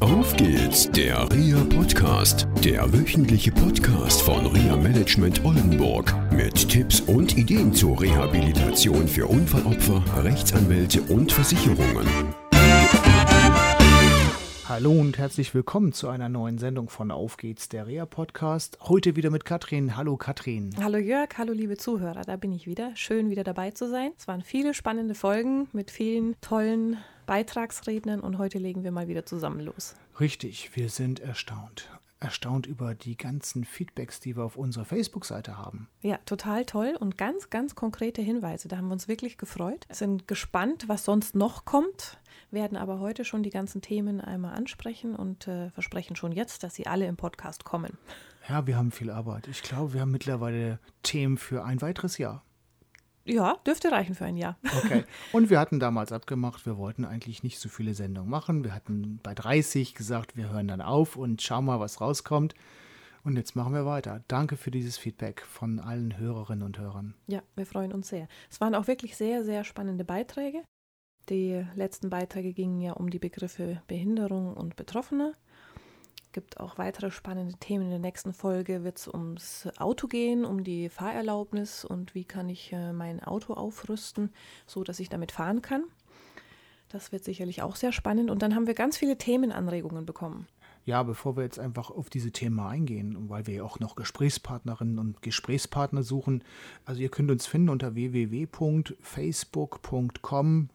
Auf geht's, der RIA Podcast, der wöchentliche Podcast von RIA Management Oldenburg mit Tipps und Ideen zur Rehabilitation für Unfallopfer, Rechtsanwälte und Versicherungen. Hallo und herzlich willkommen zu einer neuen Sendung von Auf geht's, der RIA Podcast. Heute wieder mit Katrin. Hallo Katrin. Hallo Jörg, hallo liebe Zuhörer, da bin ich wieder. Schön wieder dabei zu sein. Es waren viele spannende Folgen mit vielen tollen Beitragsrednern und heute legen wir mal wieder zusammen los. Richtig, wir sind erstaunt. Erstaunt über die ganzen Feedbacks, die wir auf unserer Facebook-Seite haben. Ja, total toll und ganz, ganz konkrete Hinweise. Da haben wir uns wirklich gefreut. Sind gespannt, was sonst noch kommt, werden aber heute schon die ganzen Themen einmal ansprechen und äh, versprechen schon jetzt, dass sie alle im Podcast kommen. Ja, wir haben viel Arbeit. Ich glaube, wir haben mittlerweile Themen für ein weiteres Jahr. Ja, dürfte reichen für ein Jahr. Okay. Und wir hatten damals abgemacht, wir wollten eigentlich nicht so viele Sendungen machen. Wir hatten bei 30 gesagt, wir hören dann auf und schauen mal, was rauskommt. Und jetzt machen wir weiter. Danke für dieses Feedback von allen Hörerinnen und Hörern. Ja, wir freuen uns sehr. Es waren auch wirklich sehr, sehr spannende Beiträge. Die letzten Beiträge gingen ja um die Begriffe Behinderung und Betroffene gibt auch weitere spannende Themen. In der nächsten Folge wird es ums Auto gehen, um die Fahrerlaubnis und wie kann ich äh, mein Auto aufrüsten, so dass ich damit fahren kann. Das wird sicherlich auch sehr spannend. Und dann haben wir ganz viele Themenanregungen bekommen. Ja, bevor wir jetzt einfach auf diese Themen eingehen, weil wir ja auch noch Gesprächspartnerinnen und Gesprächspartner suchen, also ihr könnt uns finden unter www.facebook.com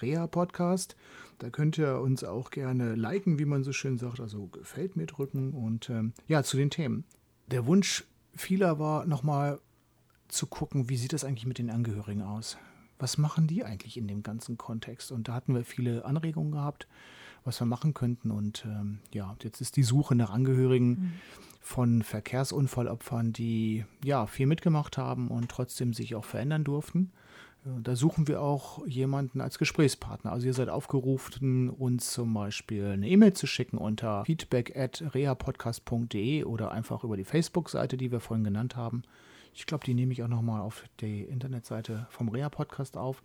Rea Podcast. Da könnt ihr uns auch gerne liken, wie man so schön sagt, also gefällt mir drücken und ähm, ja, zu den Themen. Der Wunsch vieler war nochmal zu gucken, wie sieht das eigentlich mit den Angehörigen aus? Was machen die eigentlich in dem ganzen Kontext? Und da hatten wir viele Anregungen gehabt, was wir machen könnten. Und ähm, ja, jetzt ist die Suche nach Angehörigen mhm. von Verkehrsunfallopfern, die ja viel mitgemacht haben und trotzdem sich auch verändern durften. Da suchen wir auch jemanden als Gesprächspartner. Also ihr seid aufgerufen, uns zum Beispiel eine E-Mail zu schicken unter feedback at reapodcast.de oder einfach über die Facebook-Seite, die wir vorhin genannt haben. Ich glaube, die nehme ich auch nochmal auf die Internetseite vom Rea-Podcast auf.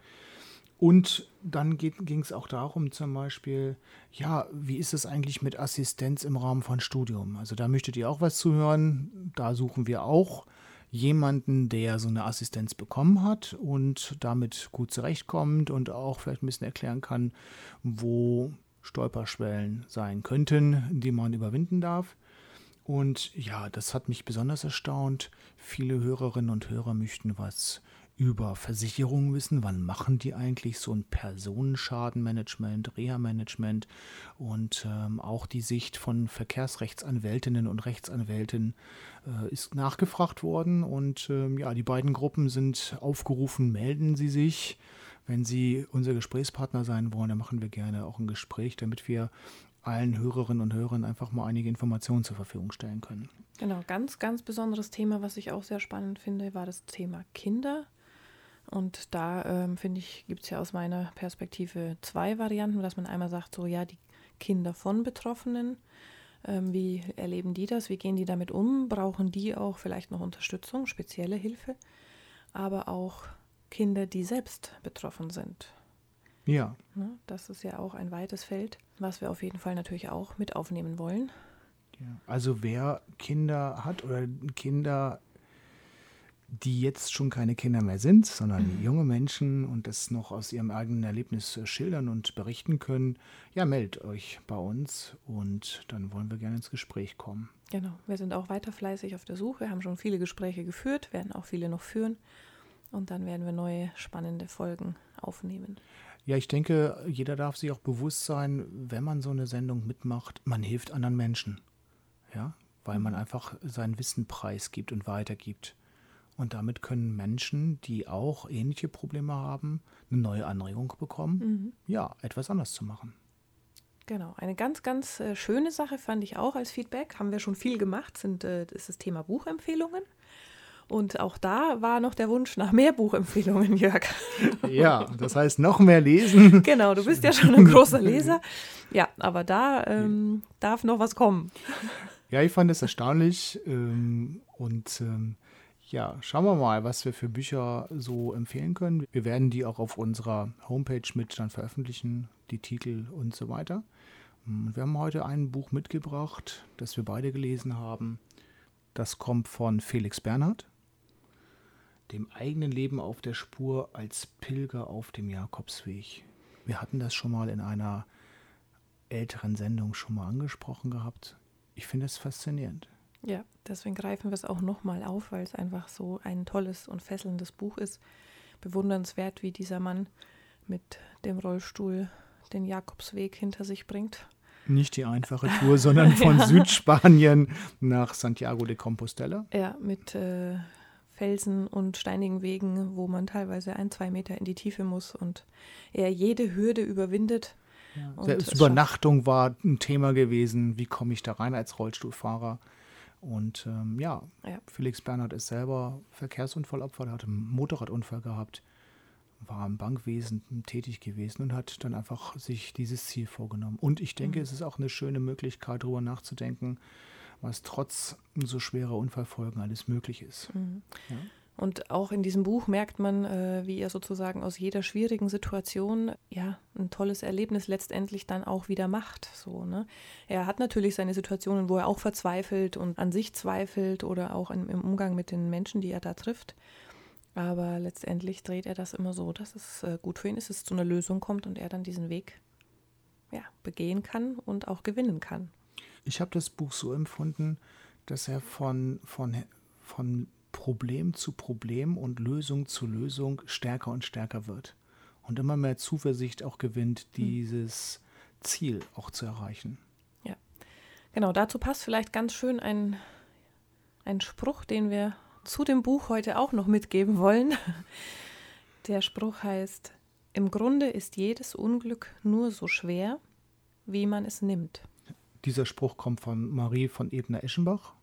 Und dann ging es auch darum, zum Beispiel, ja, wie ist es eigentlich mit Assistenz im Rahmen von Studium? Also da möchtet ihr auch was zuhören. Da suchen wir auch jemanden, der so eine Assistenz bekommen hat und damit gut zurechtkommt und auch vielleicht ein bisschen erklären kann, wo Stolperschwellen sein könnten, die man überwinden darf. Und ja, das hat mich besonders erstaunt. Viele Hörerinnen und Hörer möchten was über Versicherungen wissen. Wann machen die eigentlich so ein Personenschadenmanagement, Reha-Management und ähm, auch die Sicht von Verkehrsrechtsanwältinnen und Rechtsanwälten äh, ist nachgefragt worden. Und ähm, ja, die beiden Gruppen sind aufgerufen, melden Sie sich. Wenn Sie unser Gesprächspartner sein wollen, dann machen wir gerne auch ein Gespräch, damit wir allen Hörerinnen und Hörern einfach mal einige Informationen zur Verfügung stellen können. Genau, ganz, ganz besonderes Thema, was ich auch sehr spannend finde, war das Thema Kinder. Und da ähm, finde ich, gibt es ja aus meiner Perspektive zwei Varianten, dass man einmal sagt, so ja, die Kinder von Betroffenen, ähm, wie erleben die das, wie gehen die damit um, brauchen die auch vielleicht noch Unterstützung, spezielle Hilfe, aber auch Kinder, die selbst betroffen sind. Ja. Ne, das ist ja auch ein weites Feld, was wir auf jeden Fall natürlich auch mit aufnehmen wollen. Ja. Also wer Kinder hat oder Kinder die jetzt schon keine Kinder mehr sind, sondern mhm. junge Menschen und das noch aus ihrem eigenen Erlebnis äh, schildern und berichten können, ja, meldet euch bei uns und dann wollen wir gerne ins Gespräch kommen. Genau, wir sind auch weiter fleißig auf der Suche, haben schon viele Gespräche geführt, werden auch viele noch führen und dann werden wir neue spannende Folgen aufnehmen. Ja, ich denke, jeder darf sich auch bewusst sein, wenn man so eine Sendung mitmacht, man hilft anderen Menschen. Ja, weil man mhm. einfach sein Wissen preisgibt und weitergibt. Und damit können Menschen, die auch ähnliche Probleme haben, eine neue Anregung bekommen, mhm. ja, etwas anders zu machen. Genau, eine ganz, ganz äh, schöne Sache fand ich auch als Feedback, haben wir schon viel gemacht, sind, äh, ist das Thema Buchempfehlungen. Und auch da war noch der Wunsch nach mehr Buchempfehlungen, Jörg. Ja, das heißt noch mehr lesen. Genau, du bist ja schon ein großer Leser. Ja, aber da ähm, darf noch was kommen. Ja, ich fand es erstaunlich ähm, und ähm, ja, schauen wir mal, was wir für Bücher so empfehlen können. Wir werden die auch auf unserer Homepage mit dann veröffentlichen, die Titel und so weiter. Wir haben heute ein Buch mitgebracht, das wir beide gelesen haben. Das kommt von Felix Bernhard, dem eigenen Leben auf der Spur als Pilger auf dem Jakobsweg. Wir hatten das schon mal in einer älteren Sendung schon mal angesprochen gehabt. Ich finde es faszinierend. Ja, deswegen greifen wir es auch nochmal auf, weil es einfach so ein tolles und fesselndes Buch ist. Bewundernswert, wie dieser Mann mit dem Rollstuhl den Jakobsweg hinter sich bringt. Nicht die einfache Tour, sondern von ja. Südspanien nach Santiago de Compostela. Ja, mit äh, Felsen und steinigen Wegen, wo man teilweise ein, zwei Meter in die Tiefe muss und er jede Hürde überwindet. Ja. Selbst Übernachtung war ein Thema gewesen. Wie komme ich da rein als Rollstuhlfahrer? Und ähm, ja, ja, Felix Bernhard ist selber Verkehrsunfallopfer, der hat einen Motorradunfall gehabt, war im Bankwesen tätig gewesen und hat dann einfach sich dieses Ziel vorgenommen. Und ich denke, mhm. es ist auch eine schöne Möglichkeit, darüber nachzudenken, was trotz so schwerer Unfallfolgen alles möglich ist. Mhm. Ja? Und auch in diesem Buch merkt man, äh, wie er sozusagen aus jeder schwierigen Situation ja ein tolles Erlebnis letztendlich dann auch wieder macht. So, ne? Er hat natürlich seine Situationen, wo er auch verzweifelt und an sich zweifelt oder auch in, im Umgang mit den Menschen, die er da trifft. Aber letztendlich dreht er das immer so, dass es äh, gut für ihn ist, dass es zu einer Lösung kommt und er dann diesen Weg ja, begehen kann und auch gewinnen kann. Ich habe das Buch so empfunden, dass er von, von, von Problem zu Problem und Lösung zu Lösung stärker und stärker wird und immer mehr Zuversicht auch gewinnt, hm. dieses Ziel auch zu erreichen. Ja, genau. Dazu passt vielleicht ganz schön ein, ein Spruch, den wir zu dem Buch heute auch noch mitgeben wollen. Der Spruch heißt, im Grunde ist jedes Unglück nur so schwer, wie man es nimmt. Dieser Spruch kommt von Marie von Ebner-Eschenbach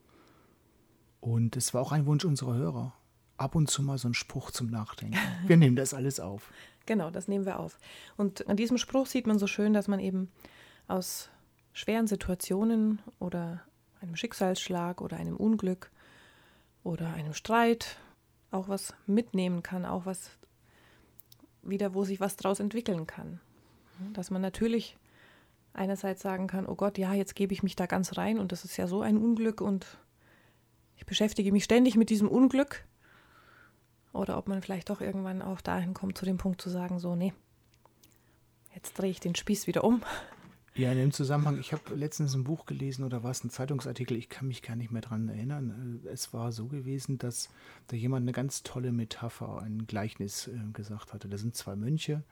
und es war auch ein Wunsch unserer Hörer. Ab und zu mal so ein Spruch zum Nachdenken. Wir nehmen das alles auf. Genau, das nehmen wir auf. Und an diesem Spruch sieht man so schön, dass man eben aus schweren Situationen oder einem Schicksalsschlag oder einem Unglück oder einem Streit auch was mitnehmen kann, auch was wieder, wo sich was daraus entwickeln kann. Dass man natürlich einerseits sagen kann, oh Gott, ja, jetzt gebe ich mich da ganz rein und das ist ja so ein Unglück und ich beschäftige mich ständig mit diesem Unglück. Oder ob man vielleicht doch irgendwann auch dahin kommt, zu dem Punkt zu sagen, so, nee, jetzt drehe ich den Spieß wieder um. Ja, in dem Zusammenhang, ich habe letztens ein Buch gelesen oder war es ein Zeitungsartikel, ich kann mich gar nicht mehr daran erinnern. Es war so gewesen, dass da jemand eine ganz tolle Metapher, ein Gleichnis äh, gesagt hatte. Da sind zwei Mönche,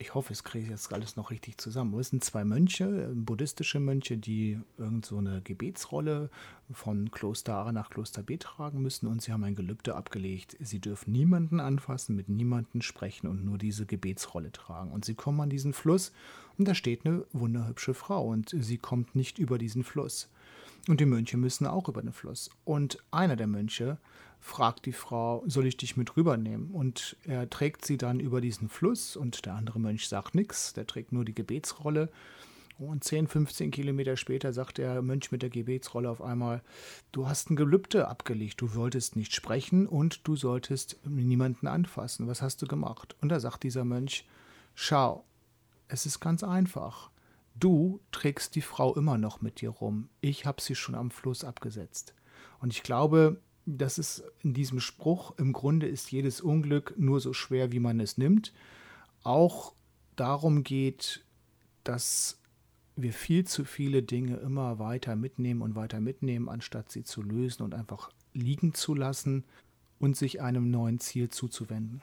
ich hoffe, es kriege jetzt alles noch richtig zusammen. Es sind zwei Mönche, buddhistische Mönche, die irgend so eine Gebetsrolle von Kloster A nach Kloster B tragen müssen und sie haben ein Gelübde abgelegt. Sie dürfen niemanden anfassen, mit niemanden sprechen und nur diese Gebetsrolle tragen. Und sie kommen an diesen Fluss und da steht eine wunderhübsche Frau und sie kommt nicht über diesen Fluss. Und die Mönche müssen auch über den Fluss. Und einer der Mönche fragt die Frau, soll ich dich mit rübernehmen? Und er trägt sie dann über diesen Fluss und der andere Mönch sagt nichts, der trägt nur die Gebetsrolle. Und 10, 15 Kilometer später sagt der Mönch mit der Gebetsrolle auf einmal, du hast ein Gelübde abgelegt, du solltest nicht sprechen und du solltest niemanden anfassen. Was hast du gemacht? Und da sagt dieser Mönch, schau, es ist ganz einfach. Du trägst die Frau immer noch mit dir rum. Ich habe sie schon am Fluss abgesetzt. Und ich glaube, das ist in diesem Spruch, im Grunde ist jedes Unglück nur so schwer, wie man es nimmt, auch darum geht, dass wir viel zu viele Dinge immer weiter mitnehmen und weiter mitnehmen, anstatt sie zu lösen und einfach liegen zu lassen und sich einem neuen Ziel zuzuwenden.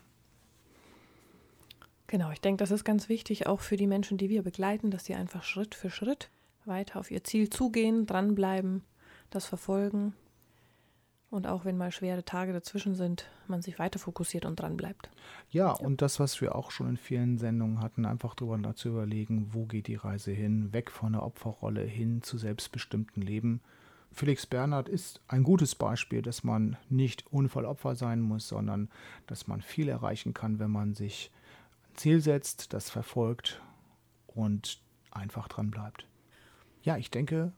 Genau, ich denke, das ist ganz wichtig, auch für die Menschen, die wir begleiten, dass sie einfach Schritt für Schritt weiter auf ihr Ziel zugehen, dranbleiben, das verfolgen und auch wenn mal schwere Tage dazwischen sind, man sich weiter fokussiert und dran bleibt. Ja, ja, und das, was wir auch schon in vielen Sendungen hatten, einfach darüber zu überlegen, wo geht die Reise hin, weg von der Opferrolle hin zu selbstbestimmten Leben. Felix Bernhard ist ein gutes Beispiel, dass man nicht Unfallopfer sein muss, sondern dass man viel erreichen kann, wenn man sich Ziel setzt, das verfolgt und einfach dran bleibt. Ja, ich denke,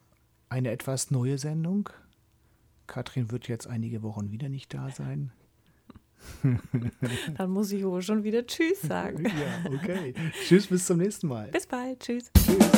eine etwas neue Sendung, Katrin wird jetzt einige Wochen wieder nicht da sein. Dann muss ich wohl schon wieder Tschüss sagen. ja, okay. Tschüss, bis zum nächsten Mal. Bis bald. Tschüss. Tschüss.